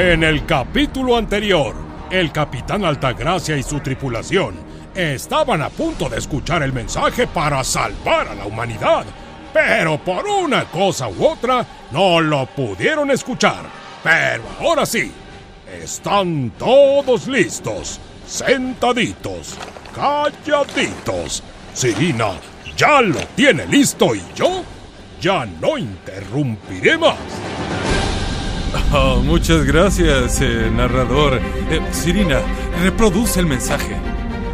En el capítulo anterior, el capitán Altagracia y su tripulación estaban a punto de escuchar el mensaje para salvar a la humanidad, pero por una cosa u otra no lo pudieron escuchar. Pero ahora sí, están todos listos, sentaditos, calladitos. Sirina ya lo tiene listo y yo ya no interrumpiré más. Oh, muchas gracias, eh, narrador. Eh, Sirina, reproduce el mensaje.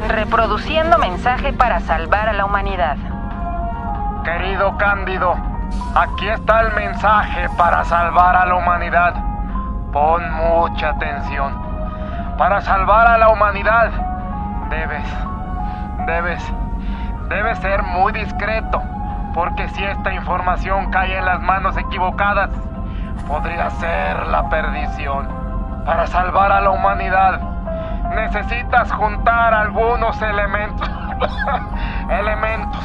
Reproduciendo mensaje para salvar a la humanidad. Querido Cándido, aquí está el mensaje para salvar a la humanidad. Pon mucha atención. Para salvar a la humanidad, debes, debes, debes ser muy discreto, porque si esta información cae en las manos equivocadas, podría ser la perdición. Para salvar a la humanidad, necesitas juntar algunos elementos, elementos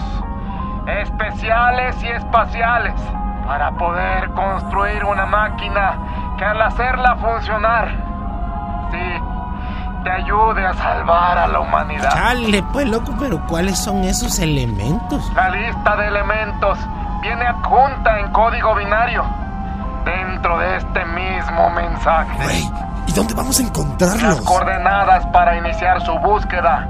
especiales y espaciales para poder construir una máquina que al hacerla funcionar, sí, te ayude a salvar a la humanidad. Chale, pues loco, pero ¿cuáles son esos elementos? La lista de elementos viene adjunta en código binario dentro de este mismo mensaje. Güey, ¿y dónde vamos a Las encontrarlos? coordenadas para iniciar su búsqueda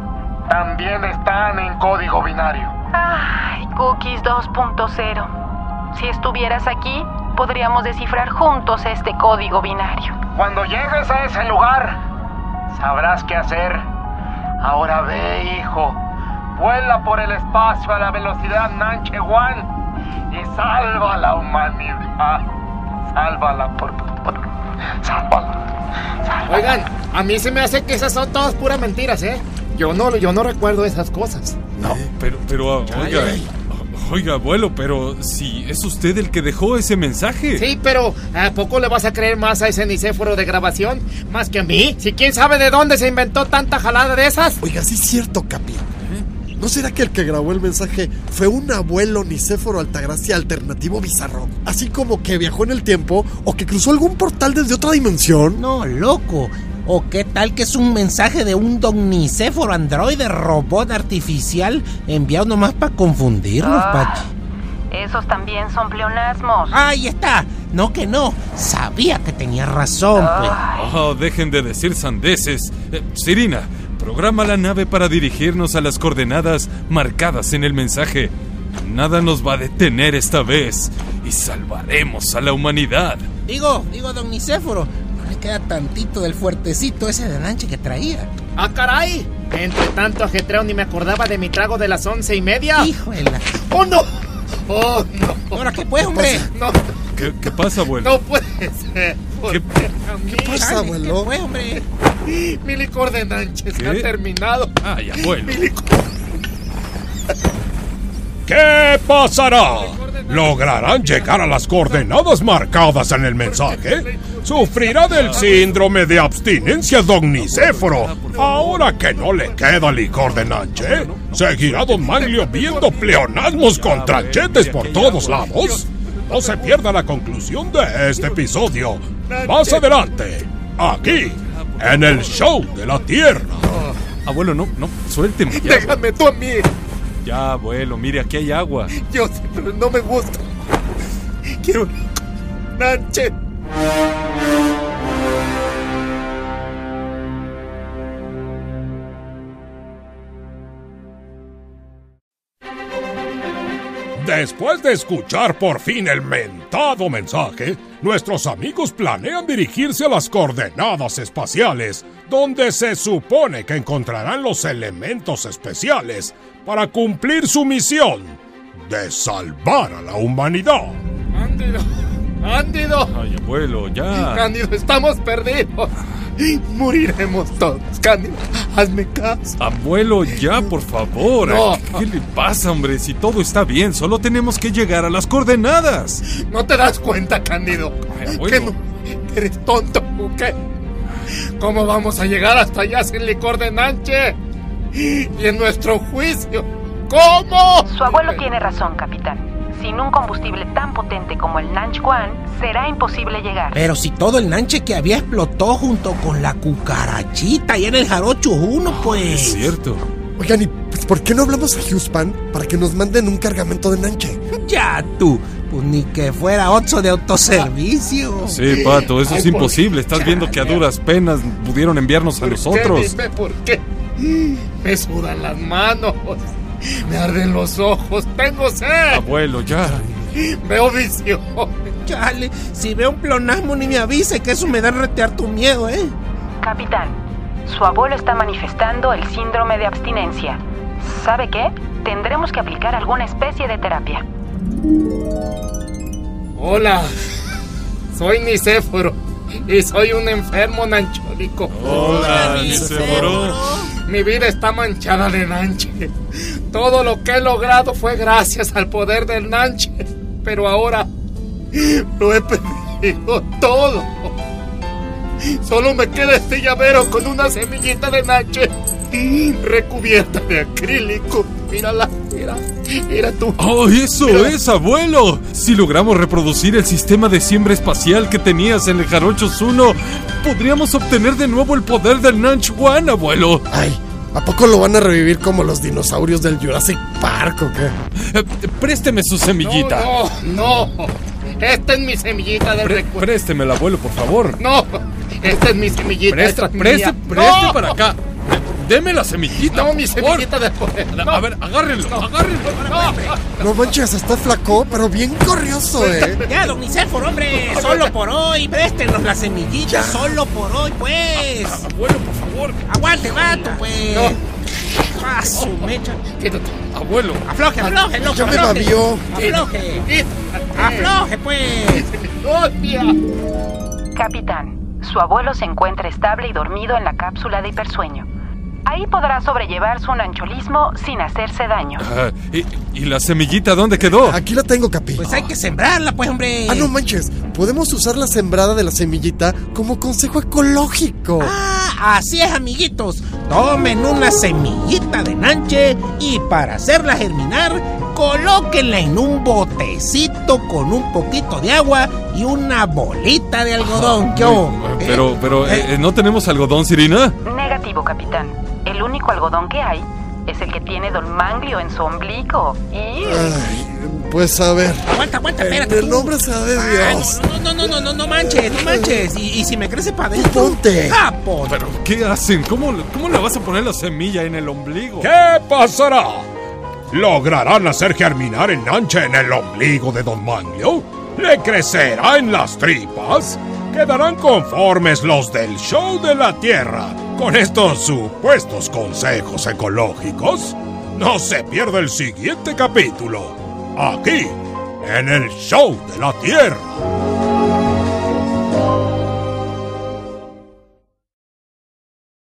también están en código binario. Ay, Cookies 2.0. Si estuvieras aquí, podríamos descifrar juntos este código binario. Cuando llegues a ese lugar, sabrás qué hacer. Ahora ve, hijo. Vuela por el espacio a la velocidad Nanche One y salva a la humanidad. Sálvala, por favor. Sálvala. Sálvala. Oigan, a mí se me hace que esas son todas puras mentiras, ¿eh? Yo no, yo no recuerdo esas cosas. No, pero, pero, ah, oiga, oiga, abuelo, pero si es usted el que dejó ese mensaje. Sí, pero ¿a poco le vas a creer más a ese nicéforo de grabación? ¿Más que a mí? Si quién sabe de dónde se inventó tanta jalada de esas. Oiga, sí es cierto, Capi. ¿No será que el que grabó el mensaje fue un abuelo Nicéforo Altagracia alternativo bizarro? Así como que viajó en el tiempo o que cruzó algún portal desde otra dimensión. No, loco. ¿O qué tal que es un mensaje de un domnicéforo androide robot artificial enviado nomás para confundirnos, Ah. Pachi? Esos también son pleonasmos. Ahí está. No que no. Sabía que tenía razón, pues. Oh, dejen de decir sandeces. Eh, Sirina, programa la nave para dirigirnos a las coordenadas marcadas en el mensaje. Nada nos va a detener esta vez y salvaremos a la humanidad. Digo, digo, don Nicéforo, no le queda tantito del fuertecito ese de lanche que traía. ¡Ah, caray! Entre tanto ajetreo ni me acordaba de mi trago de las once y media. Hijo de la... ¡Oh, no! ¡Oh, no! ¿Ahora qué pues, hombre? No, ¿Qué, qué pasa, abuelo? no puede ser. ¿Por ¿Qué- pasa, abuelo? ¿Qué pues, hombre? Mi licor de Nanches ¿Qué? ha terminado. Ay, abuelo. Mi licor. ¿Qué pasará? ¿Lograrán llegar a las coordenadas marcadas en el mensaje? ¿Sufrirá del síndrome de abstinencia Don Nicéforo? Ahora que no le queda licor de Nanche, ¿seguirá Don Manglio viendo pleonasmos con tranchetes por todos lados? No se pierda la conclusión de este episodio. Más adelante, aquí, en el show de la Tierra. Abuelo, no, no, suélteme ya. Déjame tú a mí. Ya, abuelo, mire, aquí hay agua. Yo sé, pero no me gusta. Quiero. Nanche. Después de escuchar por fin el mentado mensaje, nuestros amigos planean dirigirse a las coordenadas espaciales, donde se supone que encontrarán los elementos especiales para cumplir su misión de salvar a la humanidad. Cándido. Cándido. Ay, abuelo, ya. Cándido, estamos perdidos. Moriremos todos. Cándido, hazme caso. Abuelo, ya, por favor. No. ¿Qué, le pasa, hombre? Si todo está bien, solo tenemos que llegar a las coordenadas. ¿No te das cuenta, Cándido? Ay, abuelo. ¿Que no? ¿Eres tonto o qué? ¿Cómo vamos a llegar hasta allá sin licor de Nanche? Y en nuestro juicio, ¿cómo? Su abuelo tiene razón, capitán. Sin un combustible tan potente como el Nanchuan, será imposible llegar. Pero si todo el nanche que había explotó junto con la cucarachita y en el Jarocho 1, pues. Es cierto. Oigan, ¿y pues, por qué no hablamos a Huspan para que nos manden un cargamento de nanche? Ya tú, pues ni que fuera Otso de autoservicio. Sí, Pato, eso es Ay, imposible. Estás viendo que a duras penas pudieron enviarnos a ¿Por qué? nosotros. Dime por qué. Me sudan las manos. Me arden los ojos. Tengo sed. Abuelo, ya. Veo visión. Chale, si veo un plonasmo ni me avise que eso me da retear tu miedo, ¿eh? Capitán, su abuelo está manifestando el síndrome de abstinencia. ¿Sabe qué? Tendremos que aplicar alguna especie de terapia. Hola. Soy Nicéforo. Y soy un enfermo nanchólico. Hola, Nicéforo. Mi vida está manchada de nanche. Todo lo que he logrado fue gracias al poder del nanche. Pero ahora lo he perdido todo. Solo me queda este llavero con una semillita de nanche recubierta de acrílico. Mírala, mira, mira tú. ¡Oh, eso es, abuelo! Si logramos reproducir el sistema de siembra espacial que tenías en el Jarochos 1, podríamos obtener de nuevo el poder del Nanch One, abuelo. Ay, ¿a poco lo van a revivir como los dinosaurios del Jurassic Park o qué? Eh, présteme su semillita. No, no, no. Esta es mi semillita de recuerdo. préstemela, abuelo, por favor. No, esta es mi semillita. Preste, esta es preste, mía. preste No. para acá. Deme la semillita. No, mi semillita de poder. A ver, agárrenlo, agárrenlo. No, No manches, está flaco, pero bien corrioso, ¿eh? Ya, don Nicéforo, hombre, solo por hoy, préstenos la semillita, solo por hoy, pues. Abuelo, por favor. Aguante, vato, pues. No. Ah, su mecha. quítate. Abuelo. Afloje, afloje, loco, Ya me afloje. babió. Afloje, afloje, pues. Hostia. Capitán, su abuelo se encuentra estable y dormido en la cápsula de hipersueño. Ahí podrá sobrellevar su nancholismo sin hacerse daño. Ah, ¿y, y la semillita dónde quedó? Aquí la tengo, Capi. Pues hay que sembrarla, pues, hombre. Ah, no manches. Podemos usar la sembrada de la semillita como consejo ecológico. Ah, así es, amiguitos. Tomen una semillita de nanche y para hacerla germinar, colóquenla en un botecito con un poquito de agua y una bolita de algodón. ¿Qué hubo? ¿Eh? Pero, pero, eh, ¿no tenemos algodón, Sirina? Negativo, capitán. El único algodón que hay es el que tiene Don Manglio en su ombligo. Y... Ay, pues a ver. Aguanta, aguanta, espérate. el nombre sea de Ah, Dios. no, no, no, no, no, no manches, no manches. Y, y si me crece para adentro. Ponte. Ah, ponte. ¿Pero qué hacen? ¿Cómo, ¿Cómo le vas a poner la semilla en el ombligo? ¿Qué pasará? ¿Lograrán hacer germinar el nanche en el ombligo de Don Manglio? ¿Le crecerá en las tripas? ¿Quedarán conformes los del show de la Tierra con estos supuestos consejos ecológicos? No se pierda el siguiente capítulo, aquí, en el show de la Tierra.